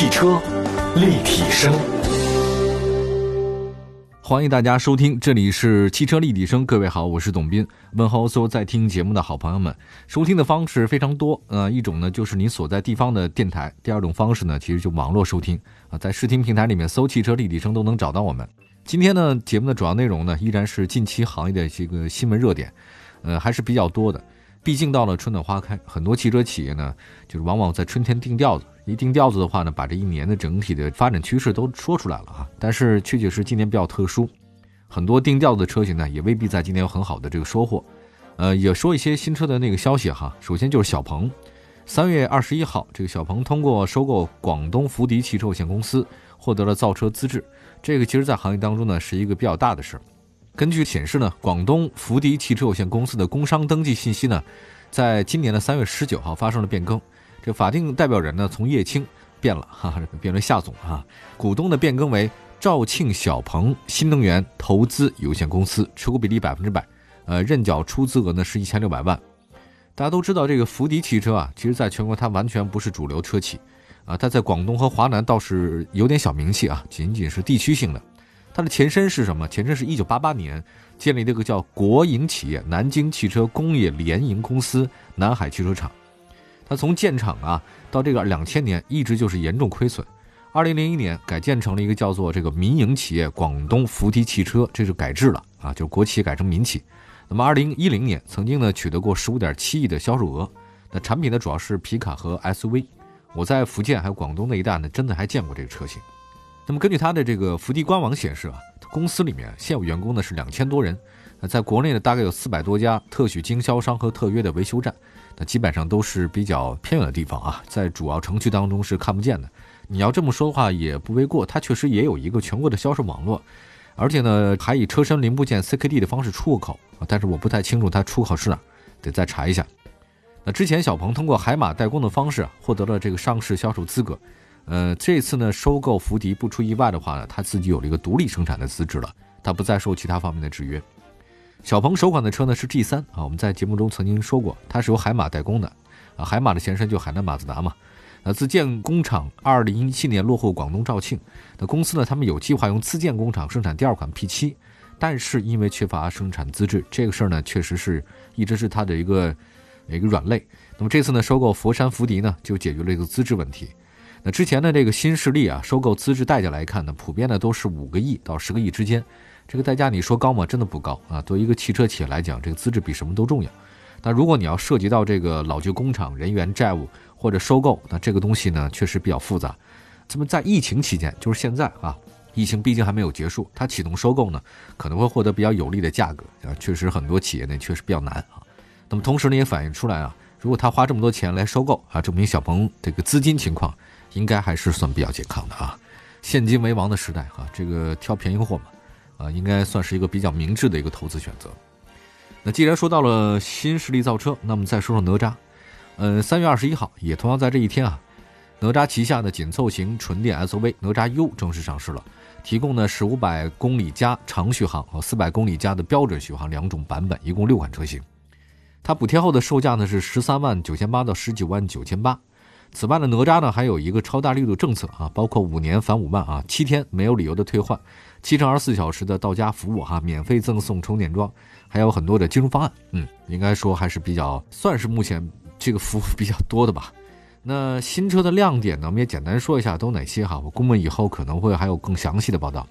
汽车立体声，欢迎大家收听，这里是汽车立体声。各位好，我是董斌，问候所有在听节目的好朋友们。收听的方式非常多，呃，一种呢就是你所在地方的电台，第二种方式呢其实就网络收听啊，在视听平台里面搜“汽车立体声”都能找到我们。今天呢，节目的主要内容呢依然是近期行业的这个新闻热点，呃，还是比较多的。毕竟到了春暖花开，很多汽车企业呢，就是往往在春天定调子。一定调子的话呢，把这一年的整体的发展趋势都说出来了啊。但是确确实今年比较特殊，很多定调子的车型呢，也未必在今年有很好的这个收获。呃，也说一些新车的那个消息哈。首先就是小鹏，三月二十一号，这个小鹏通过收购广东福迪汽车有限公司，获得了造车资质。这个其实在行业当中呢，是一个比较大的事儿。根据显示呢，广东福迪汽车有限公司的工商登记信息呢，在今年的三月十九号发生了变更。这法定代表人呢，从叶青变了，哈哈，变为夏总哈。股东的变更为肇庆小鹏新能源投资有限公司，持股比例百分之百，呃，认缴出资额呢是一千六百万。大家都知道，这个福迪汽车啊，其实在全国它完全不是主流车企，啊，它在广东和华南倒是有点小名气啊，仅仅是地区性的。它的前身是什么？前身是一九八八年建立这个叫国营企业南京汽车工业联营公司南海汽车厂。它从建厂啊到这个两千年一直就是严重亏损。二零零一年改建成了一个叫做这个民营企业广东福迪汽车，这是改制了啊，就是国企改成民企。那么二零一零年曾经呢取得过十五点七亿的销售额。那产品呢主要是皮卡和 SUV。我在福建还有广东那一带呢，真的还见过这个车型。那么根据它的这个福迪官网显示啊，公司里面现有员工呢是两千多人，那在国内呢大概有四百多家特许经销商和特约的维修站，那基本上都是比较偏远的地方啊，在主要城区当中是看不见的。你要这么说的话也不为过，它确实也有一个全国的销售网络，而且呢还以车身零部件 CKD 的方式出口，但是我不太清楚它出口是哪，得再查一下。那之前小鹏通过海马代工的方式获得了这个上市销售资格。呃，这次呢，收购福迪不出意外的话呢，他自己有了一个独立生产的资质了，他不再受其他方面的制约。小鹏首款的车呢是 G 三啊，我们在节目中曾经说过，它是由海马代工的啊，海马的前身就海南马自达嘛。那自建工厂二零一七年落户广东肇庆，那公司呢，他们有计划用自建工厂生产第二款 P 七，但是因为缺乏生产资质，这个事儿呢，确实是一直是它的一个一个软肋。那么这次呢，收购佛山福迪呢，就解决了一个资质问题。那之前的这个新势力啊，收购资质代价来看呢，普遍呢都是五个亿到十个亿之间，这个代价你说高吗？真的不高啊。作为一个汽车企业来讲，这个资质比什么都重要。但如果你要涉及到这个老旧工厂、人员、债务或者收购，那这个东西呢确实比较复杂。那么在疫情期间，就是现在啊，疫情毕竟还没有结束，它启动收购呢，可能会获得比较有利的价格啊。确实很多企业呢确实比较难啊。那么同时呢也反映出来啊，如果他花这么多钱来收购啊，证明小鹏这个资金情况。应该还是算比较健康的啊，现金为王的时代哈，这个挑便宜货嘛，啊，应该算是一个比较明智的一个投资选择。那既然说到了新势力造车，那么再说说哪吒。嗯，三月二十一号，也同样在这一天啊，哪吒旗下的紧凑型纯电 SUV 哪吒 U 正式上市了，提供呢是五百公里加长续航和四百公里加的标准续航两种版本，一共六款车型。它补贴后的售价呢是十三万九千八到十九万九千八。此外呢，哪吒呢还有一个超大力度政策啊，包括五年返五万啊，七天没有理由的退换，七乘二十四小时的到家服务哈，免费赠送充电桩，还有很多的金融方案。嗯，应该说还是比较算是目前这个服务比较多的吧。那新车的亮点呢，我们也简单说一下都哪些哈，我估摸以后可能会还有更详细的报道。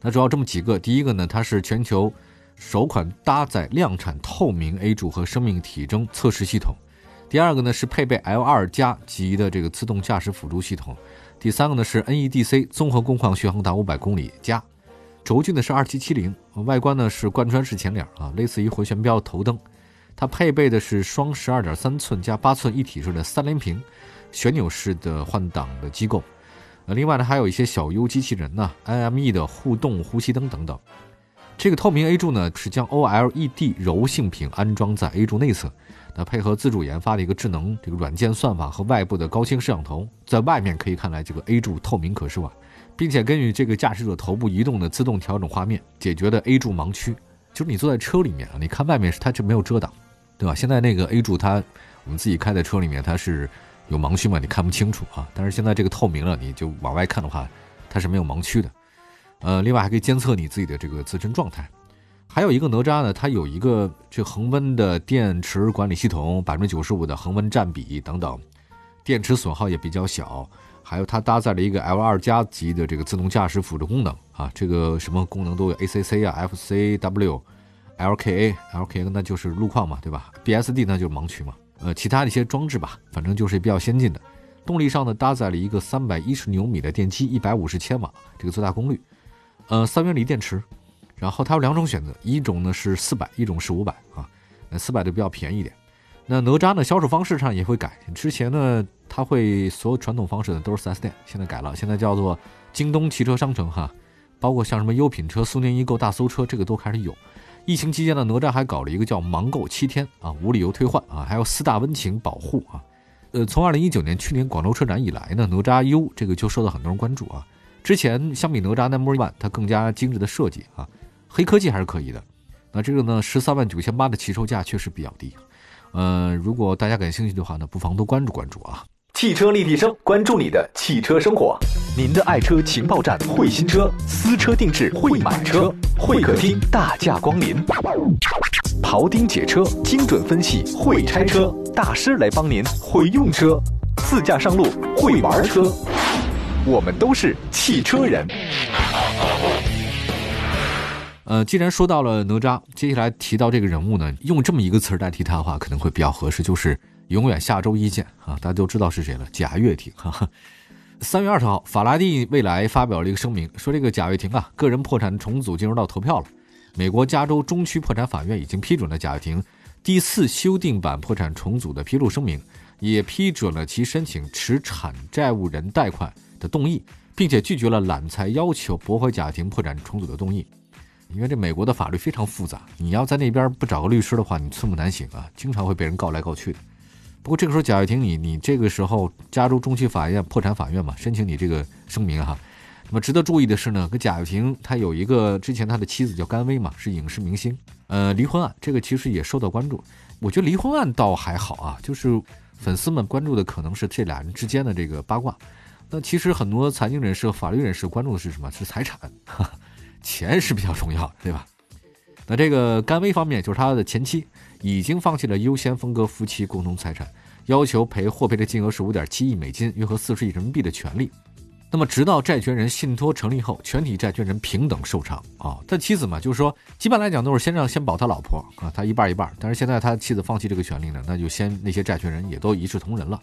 那主要这么几个，第一个呢，它是全球首款搭载量产透明 A 柱和生命体征测试系统。第二个呢是配备 L2 加级的这个自动驾驶辅助系统，第三个呢是 NEDC 综合工况续航达五百公里加，轴距呢是二七七零，外观呢是贯穿式前脸啊，类似于回旋镖头灯，它配备的是双十二点三寸加八寸一体式的三连屏，旋钮式的换挡的机构，呃，另外呢还有一些小 U 机器人呢，IME 的互动呼吸灯等等。这个透明 A 柱呢是将 OLED 柔性屏安装在 A 柱内侧。那配合自主研发的一个智能这个软件算法和外部的高清摄像头，在外面可以看来这个 A 柱透明可视化，并且根据这个驾驶者头部移动的自动调整画面，解决的 A 柱盲区。就是你坐在车里面啊，你看外面是它就没有遮挡，对吧？现在那个 A 柱它，我们自己开在车里面，它是有盲区嘛，你看不清楚啊。但是现在这个透明了，你就往外看的话，它是没有盲区的。呃，另外还可以监测你自己的这个自身状态。还有一个哪吒呢，它有一个这恒温的电池管理系统，百分之九十五的恒温占比等等，电池损耗也比较小。还有它搭载了一个 L 二加级的这个自动驾驶辅助功能啊，这个什么功能都有，ACC 啊，FCW。LKA，LKA 那就是路况嘛，对吧？BSD 那就是盲区嘛。呃，其他的一些装置吧，反正就是比较先进的。动力上呢，搭载了一个三百一十牛米的电机，一百五十千瓦，这个最大功率。呃，三元锂电池。然后它有两种选择，一种呢是四百，一种是五百啊。那四百的比较便宜一点。那哪吒呢，销售方式上也会改。之前呢，它会所有传统方式呢都是 4S 店，现在改了，现在叫做京东汽车商城哈，包括像什么优品车、苏宁易购、大搜车，这个都开始有。疫情期间呢，哪吒还搞了一个叫盲购七天啊，无理由退换啊，还有四大温情保护啊。呃，从二零一九年去年广州车展以来呢，哪吒 U 这个就受到很多人关注啊。之前相比哪吒 Number One，它更加精致的设计啊，黑科技还是可以的。那这个呢，十三万九千八的起售价确实比较低。呃，如果大家感兴趣的话呢，不妨多关注关注啊。汽车立体声，关注你的汽车生活。您的爱车情报站，会新车，私车定制，会买车，会客厅大驾光临。庖丁解车，精准分析，会拆车大师来帮您，会用车，自驾上路，会玩车。我们都是汽车人。呃，既然说到了哪吒，接下来提到这个人物呢，用这么一个词儿代替他的话，可能会比较合适，就是永远下周一见啊！大家都知道是谁了，贾跃亭。哈哈。三月二十号，法拉第未来发表了一个声明，说这个贾跃亭啊，个人破产重组进入到投票了。美国加州中区破产法院已经批准了贾跃亭第四修订版破产重组的披露声明，也批准了其申请持产债务人贷款的动议，并且拒绝了揽财要求驳回贾跃亭破产重组的动议。因为这美国的法律非常复杂，你要在那边不找个律师的话，你寸步难行啊，经常会被人告来告去的。不过这个时候，贾跃亭，你你这个时候加州中期法院破产法院嘛，申请你这个声明哈。那么值得注意的是呢，跟贾跃亭他有一个之前他的妻子叫甘薇嘛，是影视明星，呃，离婚案这个其实也受到关注。我觉得离婚案倒还好啊，就是粉丝们关注的可能是这俩人之间的这个八卦。那其实很多财经人士、法律人士关注的是什么？是财产，钱是比较重要的，对吧？那这个甘薇方面，就是他的前妻。已经放弃了优先分割夫妻共同财产，要求赔获赔的金额是五点七亿美金，约合四十亿人民币的权利。那么，直到债权人信托成立后，全体债权人平等受偿啊。他妻子嘛，就是说，基本来讲都是先让先保他老婆啊，他一半一半。但是现在他妻子放弃这个权利呢，那就先那些债权人也都一视同仁了。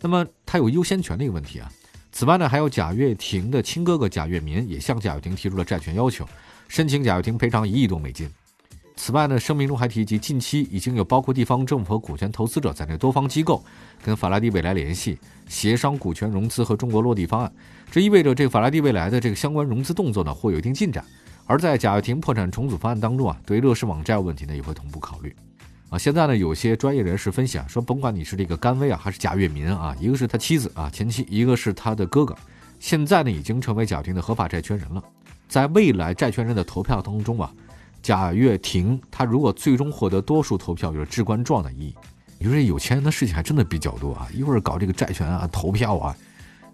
那么他有优先权的一个问题啊。此外呢，还有贾跃亭的亲哥哥贾跃民也向贾跃亭提出了债权要求，申请贾跃亭赔偿一亿多美金。此外呢，声明中还提及，近期已经有包括地方政府和股权投资者在内多方机构跟法拉第未来联系，协商股权融资和中国落地方案。这意味着这个法拉第未来的这个相关融资动作呢，会有一定进展。而在贾跃亭破产重组方案当中啊，对乐视网债务问题呢，也会同步考虑。啊，现在呢，有些专业人士分析啊，说甭管你是这个甘薇啊，还是贾跃民啊，一个是他妻子啊前妻，一个是他的哥哥，现在呢，已经成为贾跃亭的合法债权人了。在未来债权人的投票当中啊。贾跃亭，他如果最终获得多数投票，有着至关重要的意义。你说有钱人的事情还真的比较多啊，一会儿搞这个债权啊、投票啊，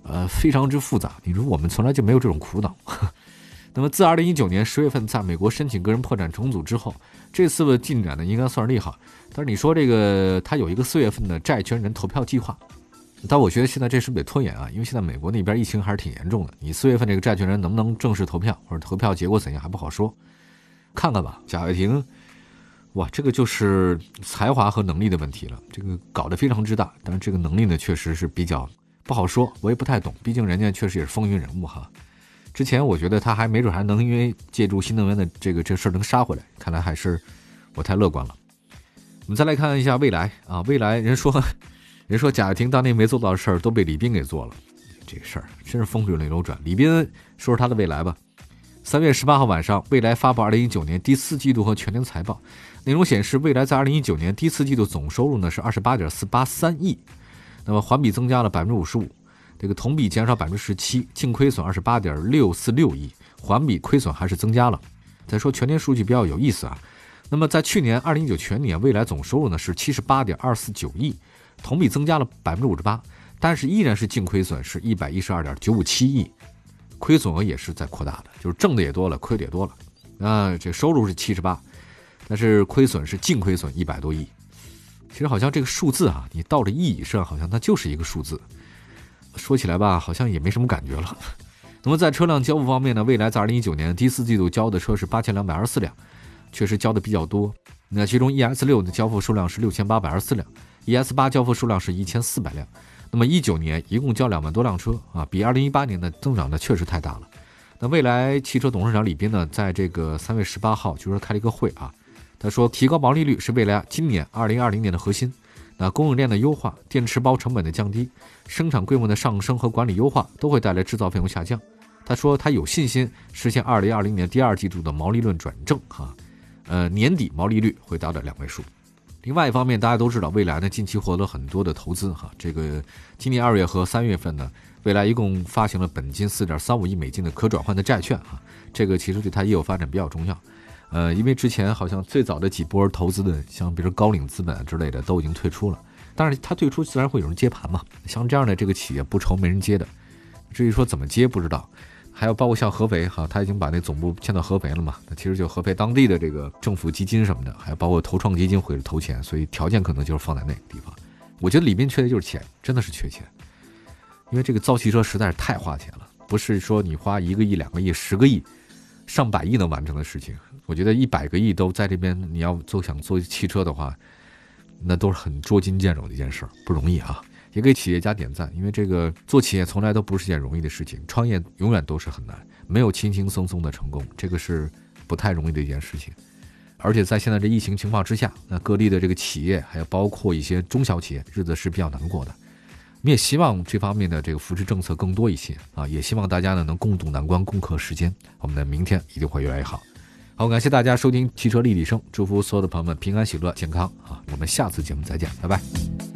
呃，非常之复杂。你说我们从来就没有这种苦恼。那么自二零一九年十月份在美国申请个人破产重组之后，这次的进展呢应该算是利好。但是你说这个他有一个四月份的债权人投票计划，但我觉得现在这是不是得拖延啊？因为现在美国那边疫情还是挺严重的，你四月份这个债权人能不能正式投票，或者投票结果怎样还不好说。看看吧，贾跃亭，哇，这个就是才华和能力的问题了。这个搞得非常之大，但是这个能力呢，确实是比较不好说，我也不太懂。毕竟人家确实也是风云人物哈。之前我觉得他还没准还能因为借助新能源的这个这事儿能杀回来，看来还是我太乐观了。我们再来看一下未来啊，未来人说人说贾跃亭当年没做到的事儿都被李斌给做了，这事儿真是风水轮流转。李斌说说他的未来吧。三月十八号晚上，蔚来发布二零一九年第四季度和全年财报，内容显示，蔚来在二零一九年第四季度总收入呢是二十八点四八三亿，那么环比增加了百分之五十五，这个同比减少百分之十七，净亏损二十八点六四六亿，环比亏损还是增加了。再说全年数据比较有意思啊，那么在去年二零一九全年，未来总收入呢是七十八点二四九亿，同比增加了百分之五十八，但是依然是净亏损是一百一十二点九五七亿，亏损额也是在扩大的，就是挣的也多了，亏的也多了。啊，这收入是七十八，但是亏损是净亏损一百多亿。其实好像这个数字啊，你到了亿以上，好像它就是一个数字。说起来吧，好像也没什么感觉了。那么在车辆交付方面呢，未来在二零一九年第四季度交的车是八千两百二十四辆，确实交的比较多。那其中 ES 六的交付数量是六千八百二十四辆，ES 八交付数量是一千四百辆。那么一九年一共交两万多辆车啊，比二零一八年的增长呢确实太大了。那未来汽车董事长李斌呢，在这个三月十八号就说开了一个会啊，他说提高毛利率是未来今年二零二零年的核心。那供应链的优化、电池包成本的降低、生产规模的上升和管理优化都会带来制造费用下降。他说他有信心实现二零二零年第二季度的毛利润转正哈，呃年底毛利率会达到两位数。另外一方面，大家都知道，未来呢近期获得很多的投资哈，这个今年二月和三月份呢，未来一共发行了本金四点三五亿美金的可转换的债券哈，这个其实对它业务发展比较重要。呃，因为之前好像最早的几波投资的，像比如高瓴资本之类的都已经退出了，但是他退出自然会有人接盘嘛。像这样的这个企业不愁没人接的，至于说怎么接不知道。还有包括像合肥哈，他已经把那总部迁到合肥了嘛，那其实就合肥当地的这个政府基金什么的，还有包括投创基金会投钱，所以条件可能就是放在那个地方。我觉得里面缺的就是钱，真的是缺钱，因为这个造汽车实在是太花钱了，不是说你花一个亿、两个亿、十个亿、上百亿能完成的事情。我觉得一百个亿都在这边，你要做想做汽车的话，那都是很捉襟见肘的一件事儿，不容易啊！也给企业家点赞，因为这个做企业从来都不是件容易的事情，创业永远都是很难，没有轻轻松松的成功，这个是不太容易的一件事情。而且在现在这疫情情况之下，那各地的这个企业，还有包括一些中小企业，日子是比较难过的。我们也希望这方面的这个扶持政策更多一些啊，也希望大家呢能共度难关，共克时艰，我们的明天一定会越来越好。好，感谢大家收听汽车立体声，祝福所有的朋友们平安喜乐、健康啊！我们下次节目再见，拜拜。